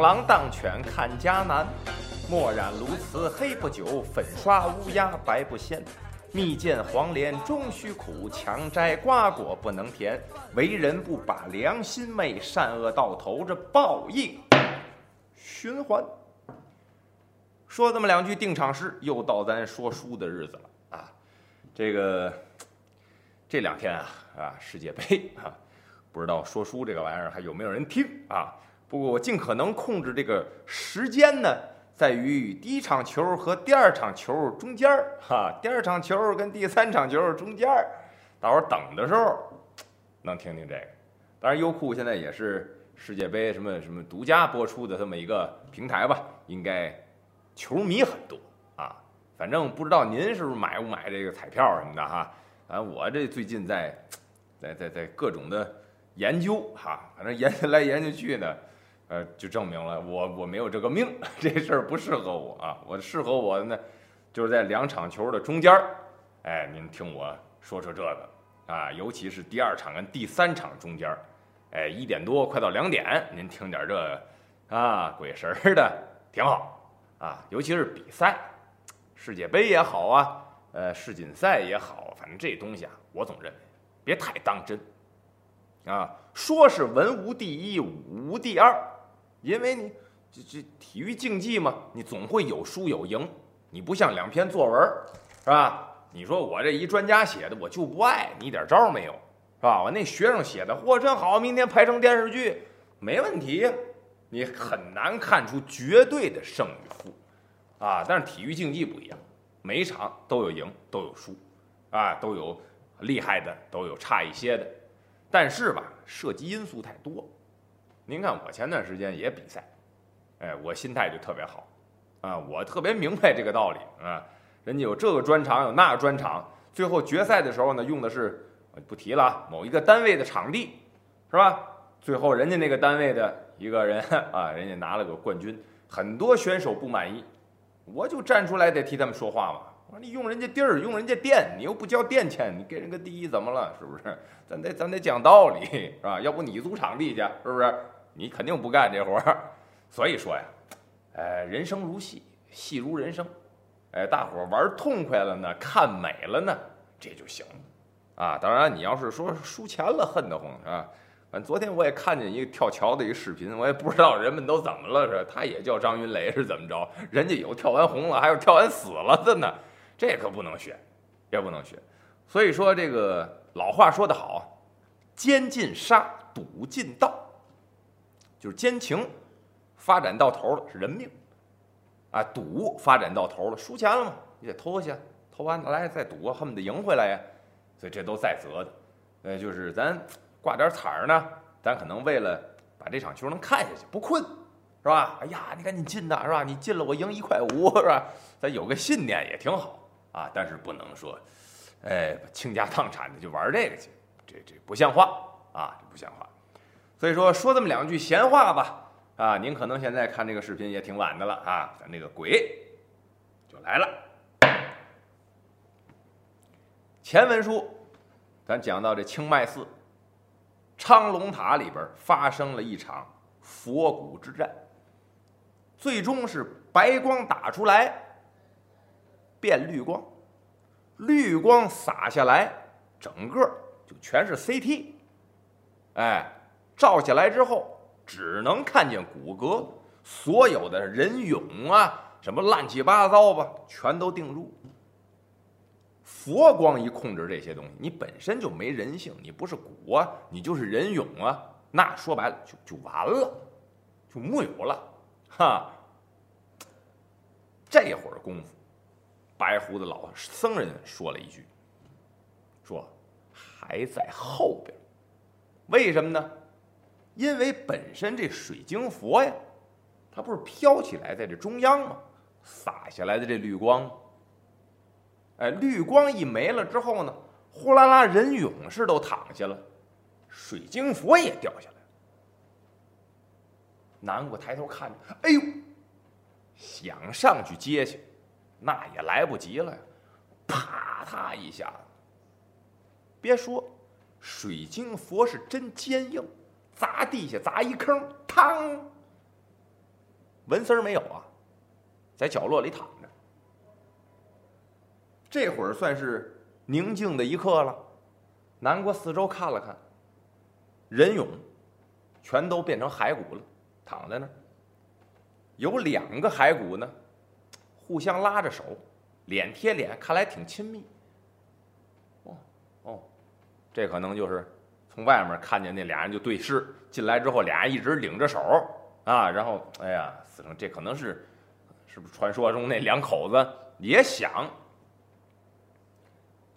狼当犬看家难，墨染鸬鹚黑不久，粉刷乌鸦白不鲜。蜜饯黄连终须苦，强摘瓜果不能甜。为人不把良心昧，善恶到头这报应循环。说这么两句定场诗，又到咱说书的日子了啊！这个这两天啊啊世界杯啊，不知道说书这个玩意儿还有没有人听啊？不过我尽可能控制这个时间呢，在于第一场球和第二场球中间儿哈，第二场球跟第三场球中间儿，大伙儿等的时候能听听这个。当然，优酷现在也是世界杯什么什么独家播出的这么一个平台吧，应该球迷很多啊。反正不知道您是不是买不买这个彩票什么的哈？啊，我这最近在在在在各种的研究哈，反正研究 来研究去呢。呃，就证明了我我没有这个命，这事儿不适合我啊。我适合我的呢，就是在两场球的中间儿，哎，您听我说说这个啊，尤其是第二场跟第三场中间儿，哎，一点多快到两点，您听点这啊，鬼神儿的挺好啊。尤其是比赛，世界杯也好啊，呃，世锦赛也好，反正这东西啊，我总认为别太当真啊。说是文无第一，武无第二。因为你这这体育竞技嘛，你总会有输有赢，你不像两篇作文，是吧？你说我这一专家写的，我就不爱你一点招没有，是吧？我那学生写的，嚯，真好，明天拍成电视剧，没问题。你很难看出绝对的胜与负，啊！但是体育竞技不一样，每一场都有赢，都有输，啊，都有厉害的，都有差一些的，但是吧，涉及因素太多。您看，我前段时间也比赛，哎，我心态就特别好，啊，我特别明白这个道理啊。人家有这个专场，有那个专场，最后决赛的时候呢，用的是不提了，某一个单位的场地，是吧？最后人家那个单位的一个人啊，人家拿了个冠军，很多选手不满意，我就站出来得替他们说话嘛。我说你用人家地儿，用人家店，你又不交店钱，你给人个第一怎么了？是不是？咱得咱得讲道理，是吧？要不你租场地去，是不是？你肯定不干这活儿，所以说呀，呃，人生如戏，戏如人生，哎，大伙儿玩痛快了呢，看美了呢，这就行了，啊，当然你要是说输钱了，恨得慌啊。反正昨天我也看见一个跳桥的一视频，我也不知道人们都怎么了，是他也叫张云雷是怎么着？人家有跳完红了，还有跳完死了的呢，这可不能学，也不能学。所以说这个老话说得好，奸尽杀，赌尽盗。就是奸情发展到头了是人命，啊，赌发展到头了输钱了嘛，你得偷下，偷完来再赌，恨不得赢回来呀，所以这都在责的。呃，就是咱挂点彩儿呢，咱可能为了把这场球能看下去不困，是吧？哎呀，你赶紧进呐，是吧？你进了我赢一块五，是吧？咱有个信念也挺好啊，但是不能说，哎，倾家荡产的就玩这个去，这这不像话啊，这不像话。所以说说这么两句闲话吧，啊，您可能现在看这个视频也挺晚的了啊，咱这个鬼就来了。前文书，咱讲到这清迈寺昌隆塔里边发生了一场佛骨之战，最终是白光打出来变绿光，绿光洒下来，整个就全是 CT，哎。照下来之后，只能看见骨骼，所有的人俑啊，什么乱七八糟吧，全都定住。佛光一控制这些东西，你本身就没人性，你不是骨啊，你就是人俑啊，那说白了就就完了，就木有了，哈。这会儿功夫，白胡子老僧人说了一句，说还在后边，为什么呢？因为本身这水晶佛呀，它不是飘起来在这中央吗？洒下来的这绿光，哎，绿光一没了之后呢，呼啦啦人俑是都躺下了，水晶佛也掉下来了。南瓜抬头看着，哎呦，想上去接去，那也来不及了呀！啪嗒一下，别说水晶佛是真坚硬。砸地下砸一坑，嘡，纹丝儿没有啊，在角落里躺着。这会儿算是宁静的一刻了。南国四周看了看，人俑全都变成骸骨了，躺在那儿。有两个骸骨呢，互相拉着手，脸贴脸，看来挺亲密。哦哦，这可能就是从外面看见那俩人就对视，进来之后俩人一直领着手啊，然后哎呀，死成这可能是是不是传说中那两口子也想？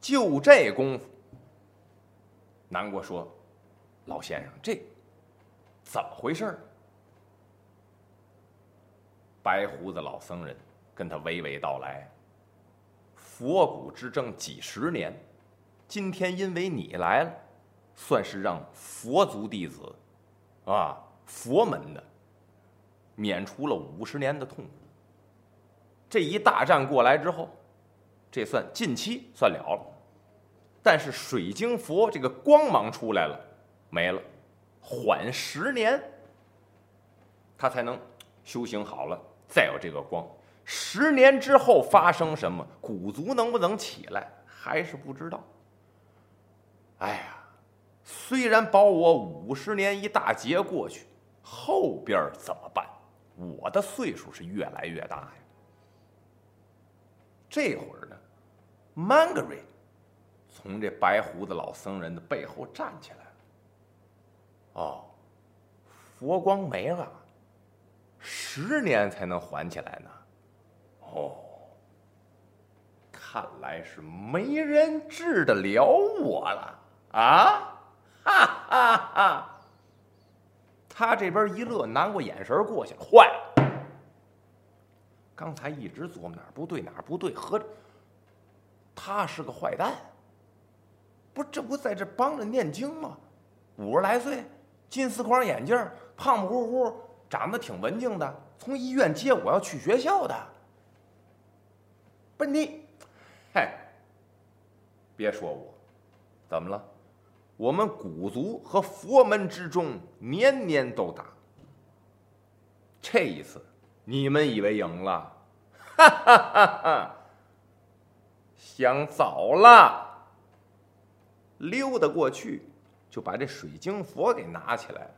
就这功夫。南国说：“老先生，这怎么回事？”白胡子老僧人跟他娓娓道来：“佛骨之争几十年，今天因为你来了，算是让佛族弟子，啊，佛门的免除了五十年的痛苦。这一大战过来之后，这算近期算了了。”但是水晶佛这个光芒出来了，没了，缓十年，他才能修行好了，再有这个光。十年之后发生什么，古族能不能起来，还是不知道。哎呀，虽然保我五十年一大劫过去，后边怎么办？我的岁数是越来越大呀。这会儿呢，Mangry。从这白胡子老僧人的背后站起来了。哦，佛光没了，十年才能还起来呢。哦，看来是没人治得了我了啊！哈哈哈！他这边一乐，拿过眼神过去了。坏了，刚才一直琢磨哪儿不对哪儿不对，合着他是个坏蛋。不，这不在这帮着念经吗？五十来岁，金丝框眼镜，胖胖乎乎，长得挺文静的。从医院接我要去学校的。不是你，嗨，别说我，怎么了？我们古族和佛门之中年年都打，这一次你们以为赢了？哈哈哈哈！想早了。溜达过去，就把这水晶佛给拿起来了。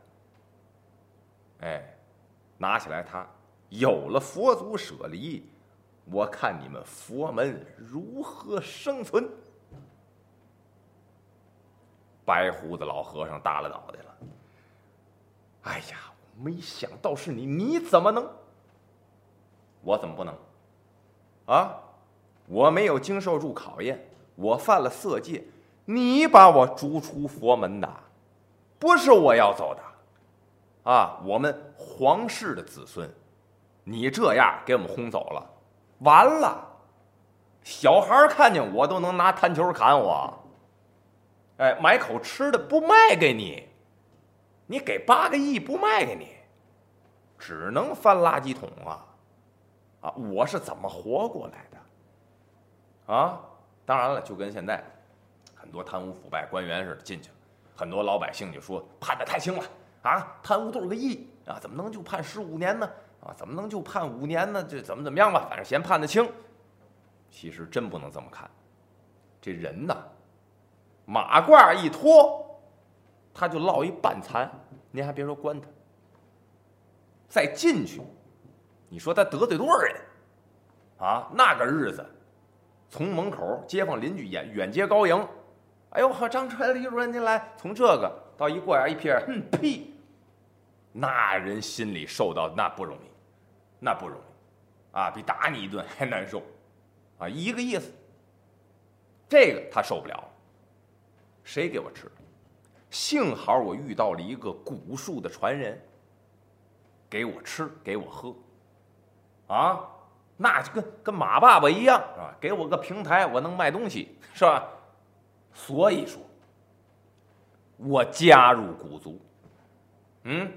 哎，拿起来它，有了佛祖舍离，我看你们佛门如何生存。白胡子老和尚耷拉脑袋了。哎呀，没想到是你，你怎么能？我怎么不能？啊，我没有经受住考验，我犯了色戒。你把我逐出佛门的，不是我要走的，啊，我们皇室的子孙，你这样给我们轰走了，完了，小孩看见我都能拿弹球砍我，哎，买口吃的不卖给你，你给八个亿不卖给你，只能翻垃圾桶啊，啊，我是怎么活过来的？啊，当然了，就跟现在。很多贪污腐败官员似的进去了，很多老百姓就说判的太轻了啊，贪污多少个亿啊，怎么能就判十五年呢？啊，怎么能就判五年呢？这怎么怎么样吧，反正嫌判的轻。其实真不能这么看，这人呐，马褂一脱，他就落一半残。您还别说关他，再进去，你说他得罪多少人啊？那个日子，从门口街坊邻居远远接高迎。哎呦呵，张春李主任您来，从这个到一过眼一瞥，哼呸，那人心里受到那不容易，那不容易，啊，比打你一顿还难受，啊，一个意思。这个他受不了，谁给我吃？幸好我遇到了一个古树的传人，给我吃，给我喝，啊，那就跟跟马爸爸一样，是吧？给我个平台，我能卖东西，是吧？所以说，我加入古族。嗯，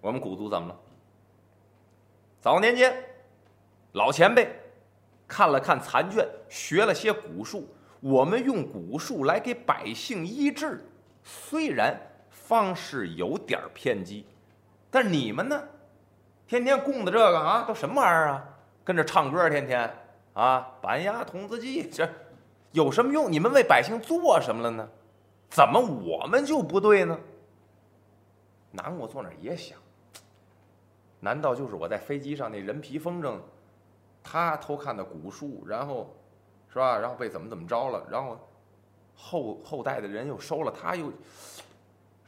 我们古族怎么了？早年间，老前辈看了看残卷，学了些古术，我们用古术来给百姓医治。虽然方式有点偏激，但你们呢，天天供的这个啊，都什么玩意儿啊？跟着唱歌，天天啊，板鸭童子鸡，这有什么用？你们为百姓做什么了呢？怎么我们就不对呢？南我坐那儿也想，难道就是我在飞机上那人皮风筝，他偷看的古书，然后，是吧？然后被怎么怎么着了？然后后后代的人又收了，他又，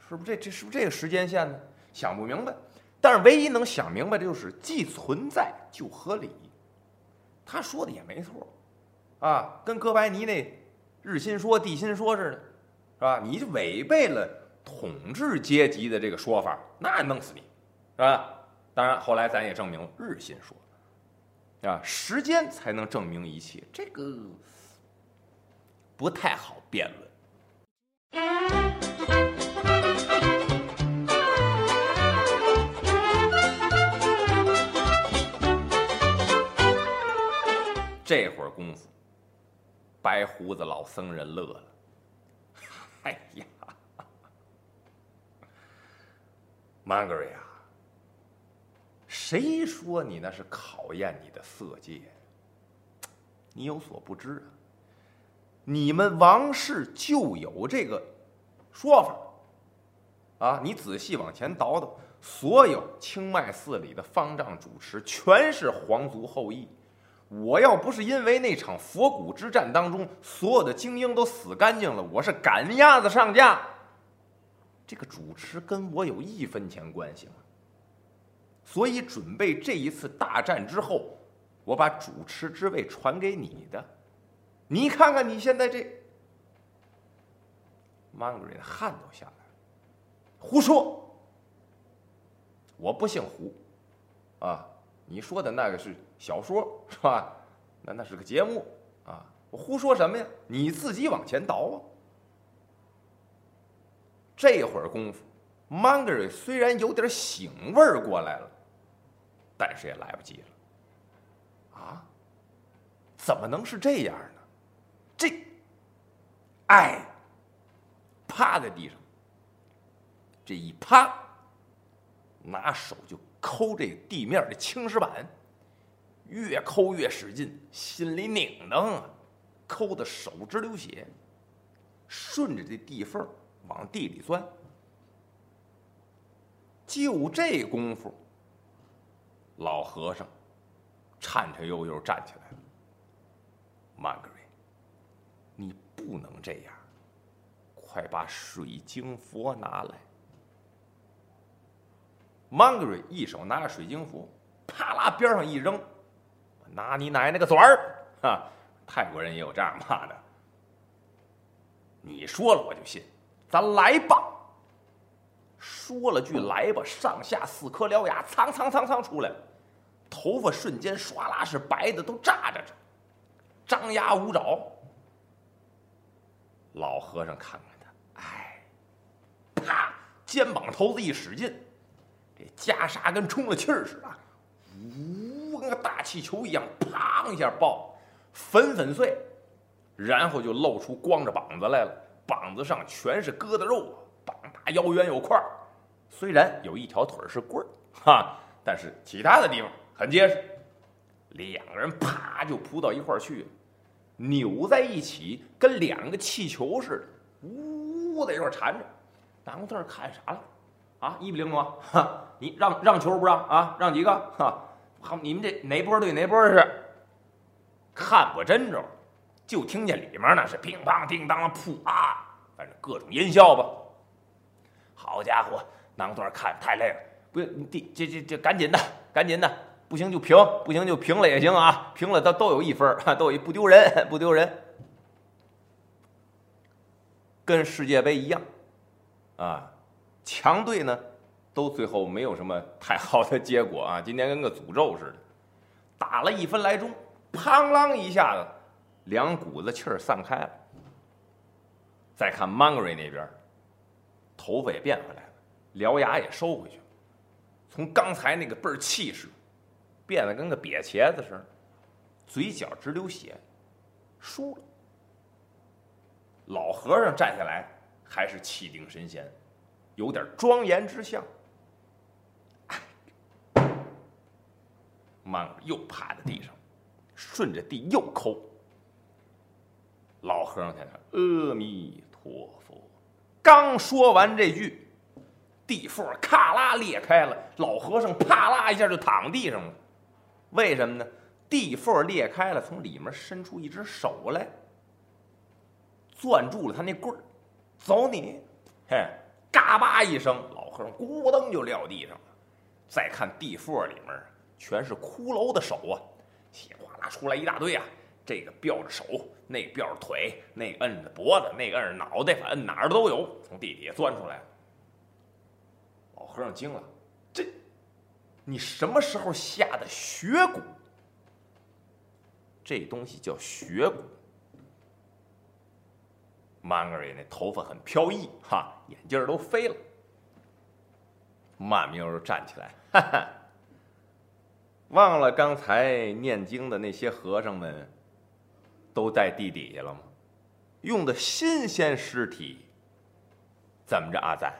是不是这这是不是这个时间线呢？想不明白。但是唯一能想明白的就是，既存在就合理。他说的也没错，啊，跟哥白尼那日心说、地心说似的，是吧？你违背了统治阶级的这个说法，那弄死你，是吧？当然，后来咱也证明日心说，啊，时间才能证明一切，这个不太好辩论。这会儿功夫，白胡子老僧人乐了。哎呀，曼格瑞啊，谁说你那是考验你的色戒？你有所不知啊，你们王室就有这个说法啊！你仔细往前倒倒，所有清迈寺里的方丈主持全是皇族后裔。我要不是因为那场佛骨之战当中所有的精英都死干净了，我是赶鸭子上架，这个主持跟我有一分钱关系吗？所以准备这一次大战之后，我把主持之位传给你的，你看看你现在这，Mangry 的汗都下来了，胡说，我不姓胡，啊。你说的那个是小说是吧？那那是个节目啊！我胡说什么呀？你自己往前倒啊！这会儿功夫，Mangry 虽然有点醒味儿过来了，但是也来不及了。啊？怎么能是这样呢？这……哎！趴在地上，这一趴，拿手就。抠这地面的青石板，越抠越使劲，心里拧腾啊，抠的手直流血。顺着这地缝往地里钻，就这功夫，老和尚颤颤悠悠站起来了。曼格瑞，你不能这样，快把水晶佛拿来。Mangry 一手拿着水晶佛，啪啦边上一扔，拿你奶奶个嘴儿！哈，泰国人也有这样骂的。你说了我就信，咱来吧。说了句来吧，上下四颗獠牙苍苍苍苍出来了，头发瞬间唰啦是白的都炸着着，张牙舞爪。老和尚看看他，哎，啪，肩膀头子一使劲。这袈裟跟充了气儿似的，呜，跟个大气球一样，砰一下爆，粉粉碎，然后就露出光着膀子来了，膀子上全是疙瘩肉，膀大腰圆有块儿，虽然有一条腿是棍儿，哈，但是其他的地方很结实。两个人啪就扑到一块儿去了，扭在一起，跟两个气球似的，呜在一块儿缠着。南宫特看啥了？啊，一比零吗？哈，你让让球不让啊？让几个？哈，好，你们这哪波对哪波是？看不真着，就听见里面那是乒乓叮当噗啊，反正各种音效吧。好家伙，囊段看太累了，不用，你这这这这赶紧的，赶紧的，不行就平，不行就平了也行啊，平了都都有一分，都有一不丢人，不丢人，跟世界杯一样，啊。强队呢，都最后没有什么太好的结果啊！今天跟个诅咒似的，打了一分来钟，砰啷一下子，两股子气儿散开了。再看 Mangry 那边，头发也变回来了，獠牙也收回去了，从刚才那个倍儿气势，变得跟个瘪茄子似的，嘴角直流血，输了。老和尚站下来，还是气定神闲。有点庄严之相。曼格又趴在地上，顺着地又抠。老和尚在那阿弥陀佛，刚说完这句，地缝咔啦裂开了，老和尚啪啦一下就躺地上了。为什么呢？地缝裂开了，从里面伸出一只手来，攥住了他那棍儿，走你！嘿，嘎巴一声，老和尚咕噔就撂地上了。再看地缝里面，全是骷髅的手啊，稀哗啦出来一大堆啊！这个吊着手，那个吊着腿，那摁着脖子，那摁着脑袋，反正哪儿都有，从地底下钻出来。老和尚惊了，这，你什么时候下的血蛊？这东西叫血蛊。曼格瑞那头发很飘逸，哈，眼镜都飞了。慢悠悠站起来，哈哈，忘了刚才念经的那些和尚们都在地底下了吗？用的新鲜尸体，怎么着，阿赞？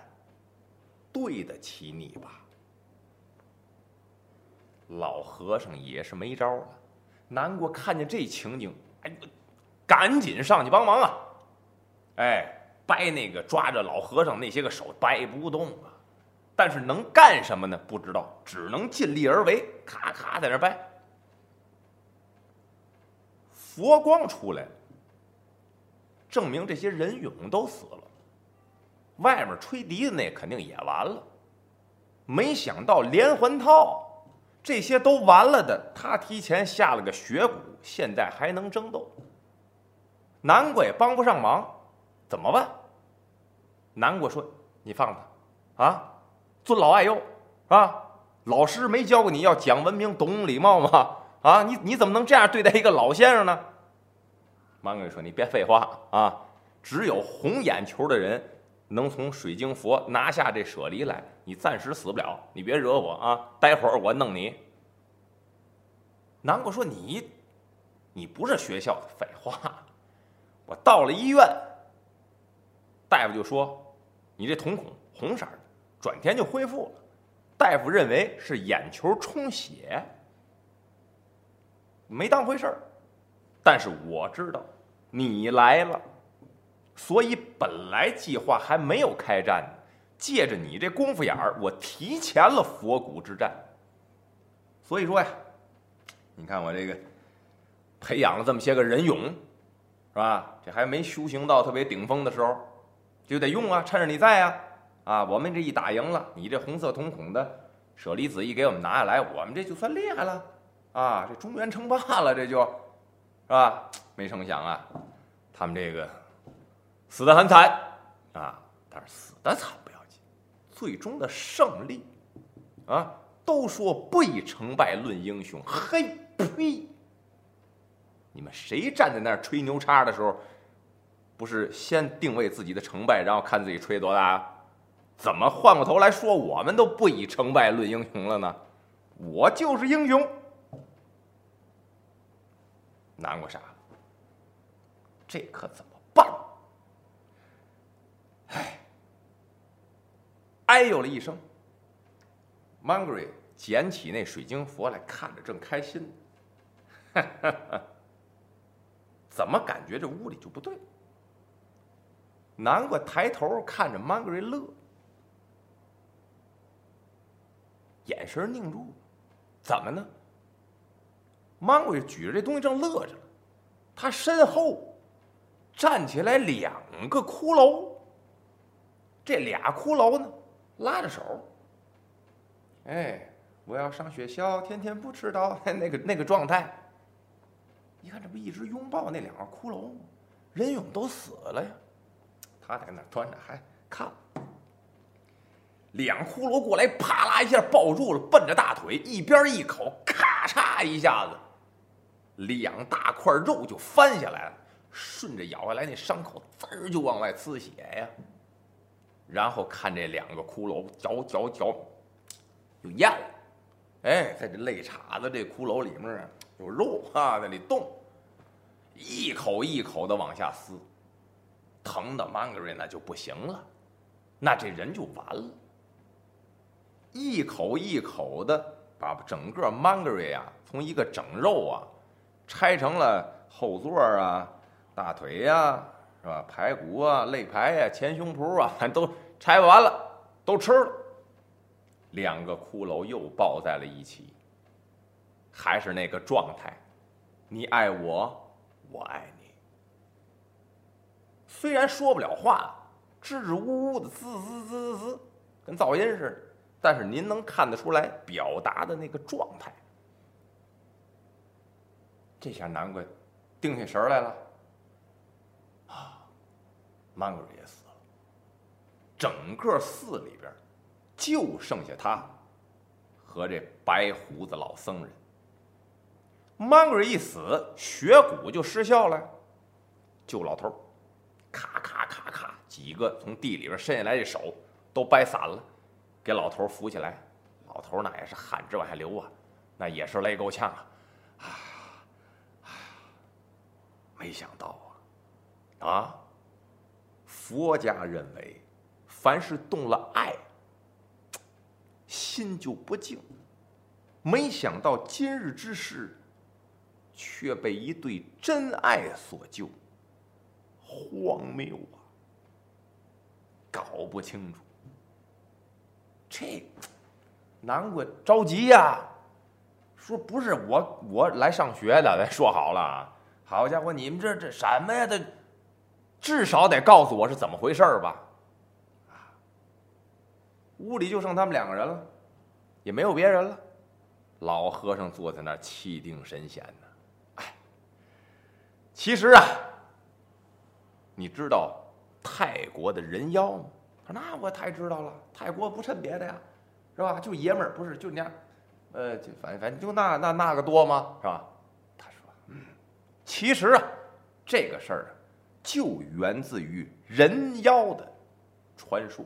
对得起你吧？老和尚也是没招了。南国看见这情景，哎，赶紧上去帮忙啊！哎，掰那个抓着老和尚那些个手，掰不动啊。但是能干什么呢？不知道，只能尽力而为，咔咔在那掰。佛光出来了，证明这些人俑都死了。外面吹笛子那肯定也完了。没想到连环套。这些都完了的，他提前下了个血蛊，现在还能争斗。南瓜也帮不上忙，怎么办？南瓜说：“你放他，啊，尊老爱幼，啊，老师没教过你要讲文明、懂礼貌吗？啊，你你怎么能这样对待一个老先生呢？”芒果说：“你别废话啊，只有红眼球的人。”能从水晶佛拿下这舍离来，你暂时死不了，你别惹我啊！待会儿我弄你。南瓜说：“你，你不是学校的废话。我到了医院，大夫就说你这瞳孔红色的，转天就恢复了。大夫认为是眼球充血，没当回事儿。但是我知道你来了。”所以本来计划还没有开战呢，借着你这功夫眼儿，我提前了佛骨之战。所以说呀，你看我这个培养了这么些个人俑，是吧？这还没修行到特别顶峰的时候，就得用啊，趁着你在呀，啊，我们这一打赢了，你这红色瞳孔的舍利子一给我们拿下来，我们这就算厉害了，啊，这中原称霸了，这就，是吧？没成想啊，他们这个。死得很惨啊！但是死得惨不要紧，最终的胜利啊！都说不以成败论英雄，嘿呸！你们谁站在那儿吹牛叉的时候，不是先定位自己的成败，然后看自己吹多大？怎么换过头来说我们都不以成败论英雄了呢？我就是英雄，难过啥？这可怎？哎呦了一声，Mangry 捡起那水晶佛来看着，正开心呢。怎么感觉这屋里就不对？南瓜抬头看着 Mangry 乐，眼神凝住。怎么呢？Mangry 举着这东西正乐着呢，他身后站起来两个骷髅。这俩骷髅呢？拉着手，哎，我要上学校，天天不迟到，那个那个状态。你看，这不一直拥抱那两个骷髅吗？人俑都死了呀，他在那端着还看。两骷髅过来，啪啦一下抱住了，奔着大腿，一边一口，咔嚓一下子，两大块肉就翻下来了，顺着咬下来那伤口，滋儿就往外呲血呀。然后看这两个骷髅嚼嚼嚼，就咽了。哎，在这肋叉子这骷髅里面，有肉啊，在里动，一口一口的往下撕，疼的 Mangry 那就不行了。那这人就完了。一口一口的把整个 Mangry 啊，从一个整肉啊，拆成了后座啊、大腿呀，是吧？排骨啊、肋排呀、前胸脯啊，都拆完了，都吃了。两个骷髅又抱在了一起，还是那个状态，你爱我，我爱你。虽然说不了话，支支吾吾的滋滋滋滋滋，跟噪音似的，但是您能看得出来表达的那个状态。这下难怪定下神来了，曼格也死了，整个寺里边就剩下他和这白胡子老僧人。曼格一死，血骨就失效了，救老头。咔咔咔咔，几个从地里边伸下来的手都掰散了，给老头扶起来。老头那也是汗直往下流啊，那也是累够呛啊！啊，没想到啊，啊，佛家认为，凡是动了爱，心就不静。没想到今日之事，却被一对真爱所救。荒谬啊！搞不清楚，这难怪着急呀。说不是我，我来上学的，咱说好了。好家伙，你们这这什么呀？这至少得告诉我是怎么回事吧？啊，屋里就剩他们两个人了，也没有别人了。老和尚坐在那儿气定神闲呢。哎，其实啊。你知道泰国的人妖吗？说：“那我太知道了。泰国不趁别的呀，是吧？就爷们儿，不是就那样，呃，就反反正就那那那个多吗？是吧？”他说：“嗯，其实啊，这个事儿啊，就源自于人妖的传说。